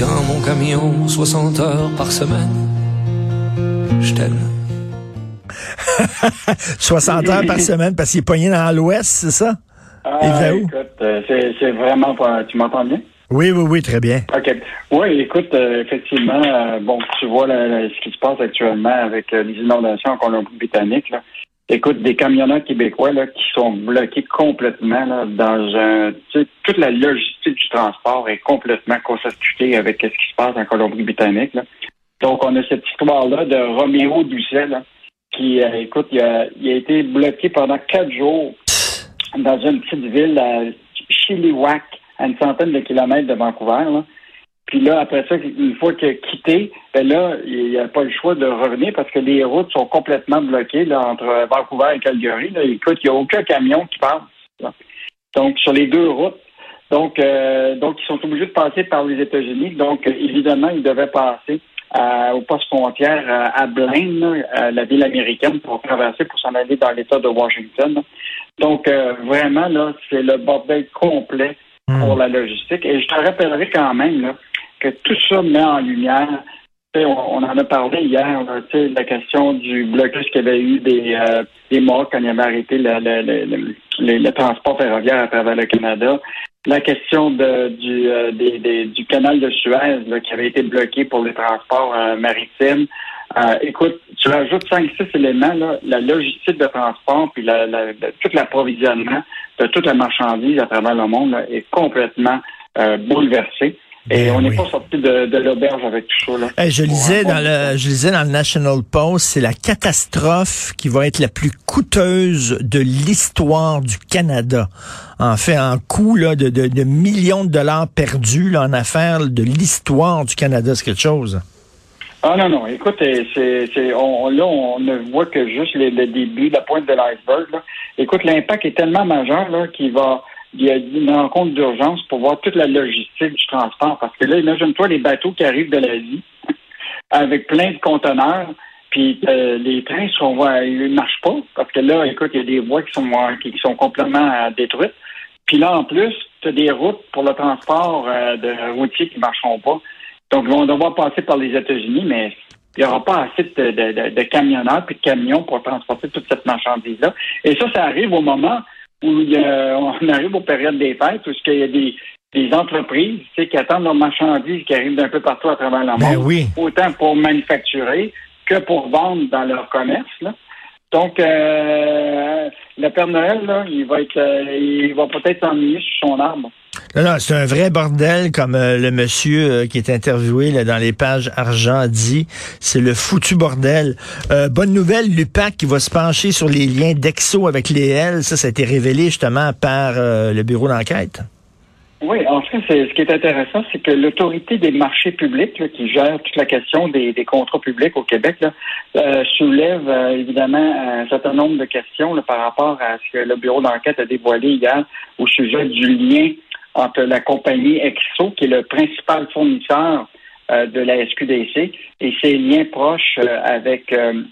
dans mon camion 60 heures par semaine. Je t'aime. 60 heures par semaine parce qu'il est pogné dans l'ouest, c'est ça? Ah, écoute, euh, c'est vraiment pas... Tu m'entends bien? Oui, oui, oui, très bien. OK. Oui, écoute, euh, effectivement, euh, bon, tu vois ce qui se passe actuellement avec les inondations en Colombie-Britannique. Écoute, des camionneurs québécois là, qui sont bloqués complètement là, dans un... toute la logistique du transport est complètement constituée avec ce qui se passe en Colombie-Britannique. Donc, on a cette histoire-là de Roméo Doucet, qui, écoute, il a, il a été bloqué pendant quatre jours dans une petite ville à Chilliwack, à une centaine de kilomètres de Vancouver. Puis là, après ça, une fois qu'il a quitté, ben là, il a pas le choix de revenir parce que les routes sont complètement bloquées là, entre Vancouver et Calgary. Là. Écoute, il n'y a aucun camion qui passe. Donc, sur les deux routes. Donc, euh, donc, ils sont obligés de passer par les États-Unis. Donc, évidemment, ils devaient passer euh, au poste frontière euh, à Blaine, la ville américaine, pour traverser, pour s'en aller dans l'État de Washington. Donc, euh, vraiment, là, c'est le bordel complet pour hmm. la logistique. Et je te rappellerai quand même là, que tout ça met en lumière on, en a parlé hier, la question du blocus qu'il y avait eu des, euh, des morts quand il avait arrêté le, transport ferroviaire à travers le Canada. La question euh, du canal de Suez qui avait été bloqué pour les transports euh, maritimes. Euh, écoute, tu rajoutes cinq, six éléments, là, la logistique de transport, puis la, tout l'approvisionnement de toute la marchandise à travers le monde est complètement euh, bouleversé. Et ben on n'est pas sorti de, de l'auberge avec tout ça. Là. je lisais dans le, je lisais dans le National Post, c'est la catastrophe qui va être la plus coûteuse de l'histoire du Canada. En fait, en coût là, de, de, de millions de dollars perdus là, en affaires de l'histoire du Canada, c'est quelque chose. Ah non, non, écoute, c'est, on, là, on ne voit que juste le, début, la pointe de l'iceberg. Écoute, l'impact est tellement majeur là, qu'il va il y a une rencontre d'urgence pour voir toute la logistique du transport. Parce que là, imagine-toi les bateaux qui arrivent de l'Asie avec plein de conteneurs, puis euh, les trains sont ils marchent pas parce que là, écoute, il y a des voies qui sont complètement euh, détruites. Puis là, en plus, tu as des routes pour le transport euh, de routiers qui marcheront pas. Donc, ils vont devoir passer par les États-Unis, mais il n'y aura pas assez de, camionneurs puis de camions pour transporter toute cette marchandise-là. Et ça, ça arrive au moment où on arrive aux périodes des fêtes, où il y a des, des entreprises qui attendent leurs marchandises qui arrivent d'un peu partout à travers le ben monde, autant pour manufacturer que pour vendre dans leur commerce. Là. Donc, euh, le Père Noël, là, il va être, euh, il va peut-être s'ennuyer sur son arbre. Non, non, c'est un vrai bordel, comme euh, le monsieur euh, qui est interviewé là, dans les pages argent dit. C'est le foutu bordel. Euh, bonne nouvelle, l'UPAC qui va se pencher sur les liens d'Exo avec les L. Ça, ça a été révélé justement par le bureau d'enquête. Oui, en fait, ce qui est intéressant, c'est que l'autorité des marchés publics, qui gère toute la question des, contrats publics au Québec, soulève évidemment un certain nombre de questions par rapport à ce que le bureau d'enquête a dévoilé hier au sujet du lien entre la compagnie EXO, qui est le principal fournisseur euh, de la SQDC, et ses liens proches euh, avec euh,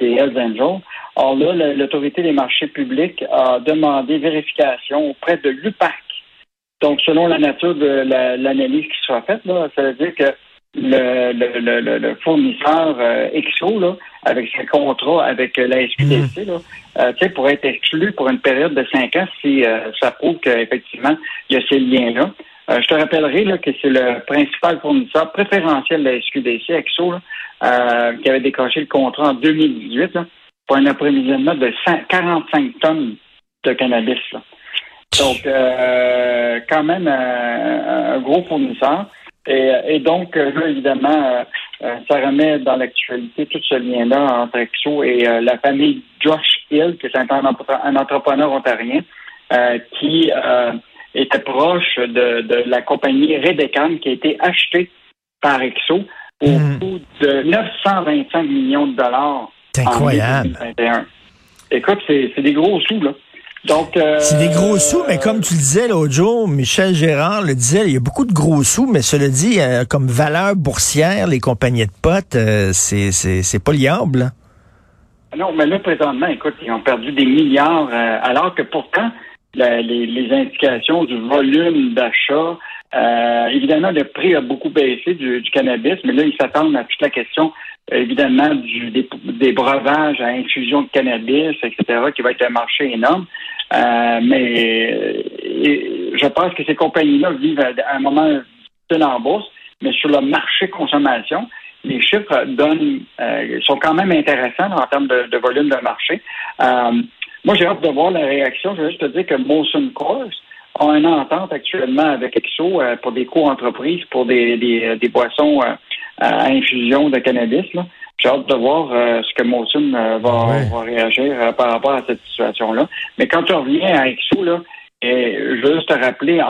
des Hells Angels. Or là, l'autorité des marchés publics a demandé vérification auprès de l'UPAC. Donc, selon la nature de l'analyse qui sera faite, là, ça veut dire que le, le, le, fournisseur euh, EXO, là, avec ses contrats avec euh, la SQDC, mhm. là, euh, pourrait être exclu pour une période de cinq ans si euh, ça prouve qu'effectivement, il y a ces liens-là. je te rappellerai là, que c'est le principal fournisseur préférentiel de la SQDC, EXO, là, qui avait décroché le contrat en 2018 là, pour un approvisionnement de 145 tonnes de cannabis. Là. Donc, quand même, un gros fournisseur. Et, donc, euh, là, évidemment, euh, euh, ça remet dans l'actualité tout ce lien-là entre Exo et la famille Josh Hill, qui est un, un entrepreneur ontarien, qui était proche de, la compagnie Redecan, qui a été achetée par Exo au hmm. coût de 925 millions de dollars. C'est incroyable. En 2021. Écoute, c'est des gros sous, là. Euh, c'est des gros sous, mais comme tu le disais l'autre jour, Michel Gérard le disait, il y a beaucoup de gros sous, mais cela dit, euh, comme valeur boursière, les compagnies de potes, euh, c'est, c'est, pas liable. Non, mais là, présentement, écoute, ils ont perdu des milliards, alors que pourtant, les, indications du volume d'achat évidemment, le prix a beaucoup baissé du, cannabis, mais là, ils s'attendent à toute la question, évidemment, du, des, breuvages à infusion de cannabis, etc., qui va être un marché énorme. Mais je pense que ces compagnies-là vivent à un moment de en mais sur le marché consommation, les chiffres donnent euh, sont quand même intéressants en termes de, volume de marché. Euh, moi, j'ai hâte de voir la réaction. Je veux juste te dire que Molson Coors a une entente actuellement avec Exo euh, pour des co-entreprises, pour des, des, boissons à infusion de cannabis. J'ai hâte de voir ce que Molson va, réagir par rapport à cette situation-là. Mais quand tu reviens à Exo, là, et je veux juste te rappeler,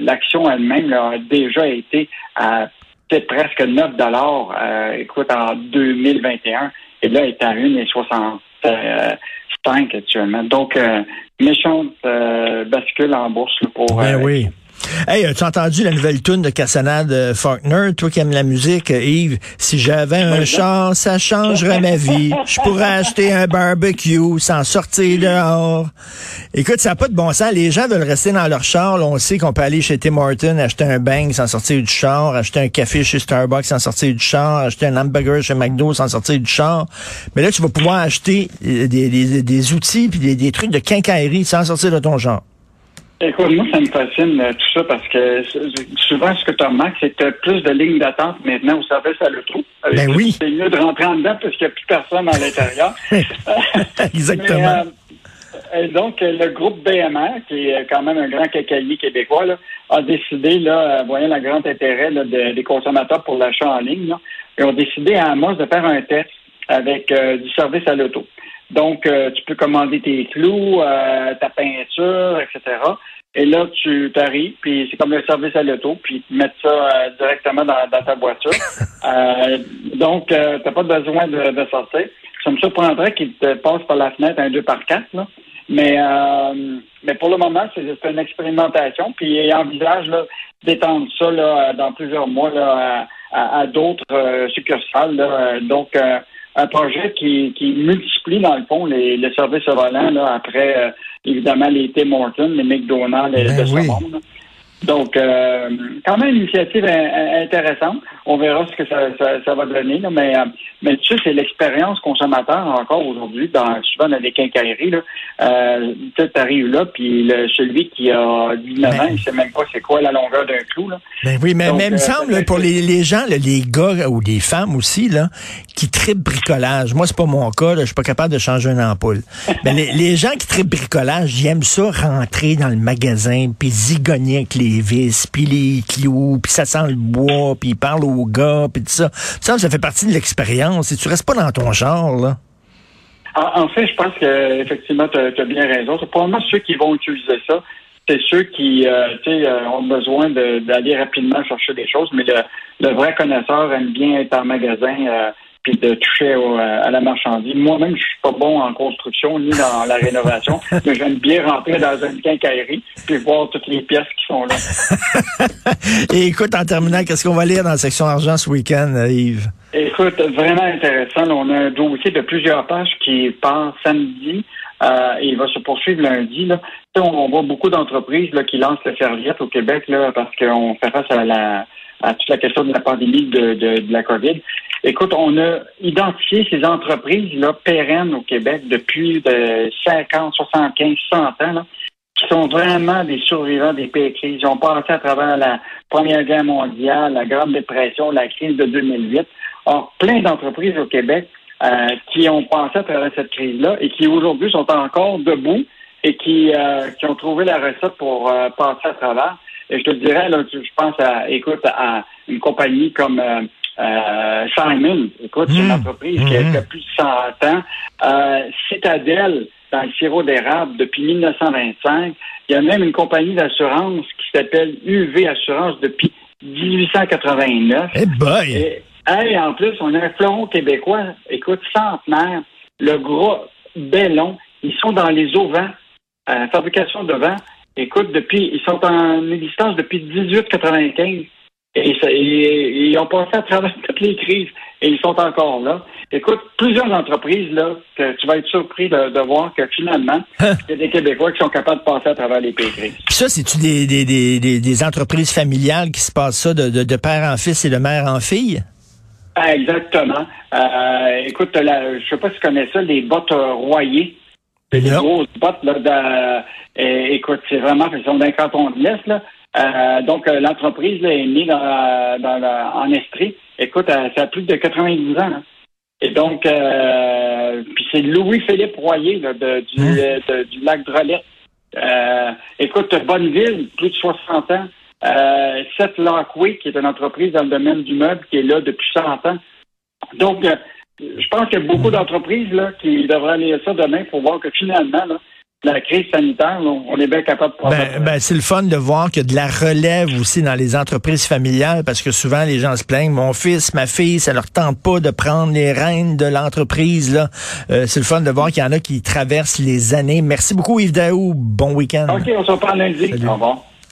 l'action elle-même a déjà été à peut-être presque 9 dollars, euh, écoute, en 2021. Et là, elle est à 1,65 actuellement. Donc, euh, méchante euh, bascule en bourse pour... Ben oui. Hey, as-tu entendu la nouvelle tune de Cassonade euh, Faulkner? Toi qui aimes la musique, euh, Yves, si j'avais un char, ça changerait ma vie. Je pourrais acheter un barbecue sans sortir dehors. Écoute, ça n'a pas de bon sens. Les gens veulent rester dans leur char. on sait qu'on peut aller chez Tim Horton, acheter un bang sans sortir du char, acheter un café chez Starbucks sans sortir du char, acheter un hamburger chez McDo sans sortir du char. Mais là, tu vas pouvoir acheter euh, des, outils puis des, des trucs de quincaillerie sans sortir de ton char. Écoute, moi, ça me fascine euh, tout ça parce que souvent, ce que tu remarques, c'est que tu as plus de lignes d'attente maintenant au service à l'auto. Ben oui. C'est mieux de rentrer en dedans parce qu'il n'y a plus personne à l'intérieur. Exactement. Euh, donc, le groupe BMR, qui est quand même un grand cacaillier québécois, a décidé, là, euh, voyant le grand intérêt des consommateurs pour l'achat en ligne, là, ils ont décidé à Amos de faire un test avec du service à l'auto. Donc, euh, tu peux commander tes clous, euh, ta peinture, etc. Et là, tu t'arrives, puis c'est comme le service à l'auto, puis tu mets ça euh, directement dans, ta voiture. donc, tu n'as pas besoin de, sortir. Ça me surprendrait qu'il te passe par la fenêtre un 2 par 4 là. Mais, mais pour le moment, c'est une expérimentation. Puis il envisage d'étendre ça là, dans plusieurs mois là, à, d'autres succursales. Là. Donc, un projet qui, qui multiplie, dans le fond, les, les services volants là, après, euh, évidemment, les Tim Hortons, les McDonald's ben ce monde. Donc, euh, quand même une initiative intéressante. On verra ce que ça, ça, va donner. Là. Mais, euh, mais tu sais, c'est l'expérience consommateur encore aujourd'hui, dans, souvent dans les quincailleries. Là. Euh, tu arrives là, puis celui qui a 19 ans, il sait même pas c'est quoi la longueur d'un clou. Là. Ben oui, mais, mais il me euh, semble, pour les, les gens, les gars ou les femmes aussi, là, qui tripent bricolage. Moi, c'est pas mon cas. Je suis pas capable de changer une ampoule. mais les, les gens qui tripent bricolage, ils aiment ça rentrer dans le magasin, puis zigonner avec les vis, puis les clous, puis ça sent le bois, puis il parle au gars, puis tout ça. Ça, ça fait partie de l'expérience. Et tu restes pas dans ton genre, là. En, fait, je pense que effectivement, tu as, bien raison. C'est probablement ceux qui vont utiliser ça. C'est ceux qui euh, euh, ont besoin d'aller rapidement chercher des choses, mais le, vrai connaisseur aime bien être en magasin. Euh, puis de toucher à la marchandise. Moi-même, je suis pas bon en construction ni dans la rénovation, mais j'aime bien rentrer dans une quincaillerie puis voir toutes les pièces qui sont là. Et écoute, en terminant, qu'est-ce qu'on va lire dans la section argent ce week-end, Yves? Écoute, vraiment intéressant. on a un dossier de plusieurs pages qui part samedi. Euh, et il va se poursuivre lundi. Là. On voit beaucoup d'entreprises qui lancent le serviette au Québec là, parce qu'on fait face à la à toute la question de la pandémie de, de la COVID. Écoute, on a identifié ces entreprises-là pérennes au Québec depuis de 50, 75, 100 ans, là, qui sont vraiment des survivants des pays. Ils ont passé à travers la Première Guerre mondiale, la Grande Dépression, la crise de 2008. Or, plein d'entreprises au Québec euh, qui ont passé à travers cette crise-là et qui aujourd'hui sont encore debout et qui, euh, qui ont trouvé la recette pour euh, passer à travers. Et je te dirais, là, je pense à, écoute, à une compagnie comme euh, Simon, écoute, c'est une hmm. entreprise qui a, hmm. plus de 100 ans. Euh, Citadel, dans le sirop d'érable, depuis 1925. Il y a même une compagnie d'assurance qui s'appelle UV Assurance depuis 1889. Eh boy! Et, en plus, on a un fleuron québécois, écoute, centenaire, le gros Bellon. Ils sont dans les auvents, euh, fabrication de vent. Écoute, depuis, ils sont en existence depuis 1895. Et, ils ont passé à travers toutes les crises et ils sont encore là. Écoute, plusieurs entreprises, là, que tu vas être surpris de, voir que finalement, hein? il y a des Québécois qui sont capables de passer à travers les pays crises. Puis ça, c'est-tu des, des, des, des, entreprises familiales qui se passent ça de, de, père en fils et de mère en fille? Ah, exactement. Euh, écoute, la, je sais pas si tu connais ça, les bottes royées. C'est des grosses bottes, là, écoute, c'est vraiment, ils sont d'un canton de l'Est, là. Euh, donc, euh, l'entreprise est née dans, dans en Estrie. Écoute, ça a plus de 90 ans. Et donc, puis c'est Louis-Philippe Royer là, de, du, hein? du lac Drolet. écoute, Bonneville, plus de 60 ans. Euh, Seth Lockway, qui est une entreprise dans le domaine du meuble, qui est là depuis 100 ans. Donc, euh, je pense qu'il y a beaucoup d'entreprises là, qui devraient aller ça demain pour voir que finalement, la crise sanitaire, on est bien capable de ben, ben, c'est le fun de voir qu'il y a de la relève aussi dans les entreprises familiales parce que souvent les gens se plaignent mon fils, ma fille, ça leur tente pas de prendre les rênes de l'entreprise là. Euh, c'est le fun de voir qu'il y en a qui traversent les années. Merci beaucoup Yves Daou. Bon week-end. OK, on se reparle lundi. Au revoir.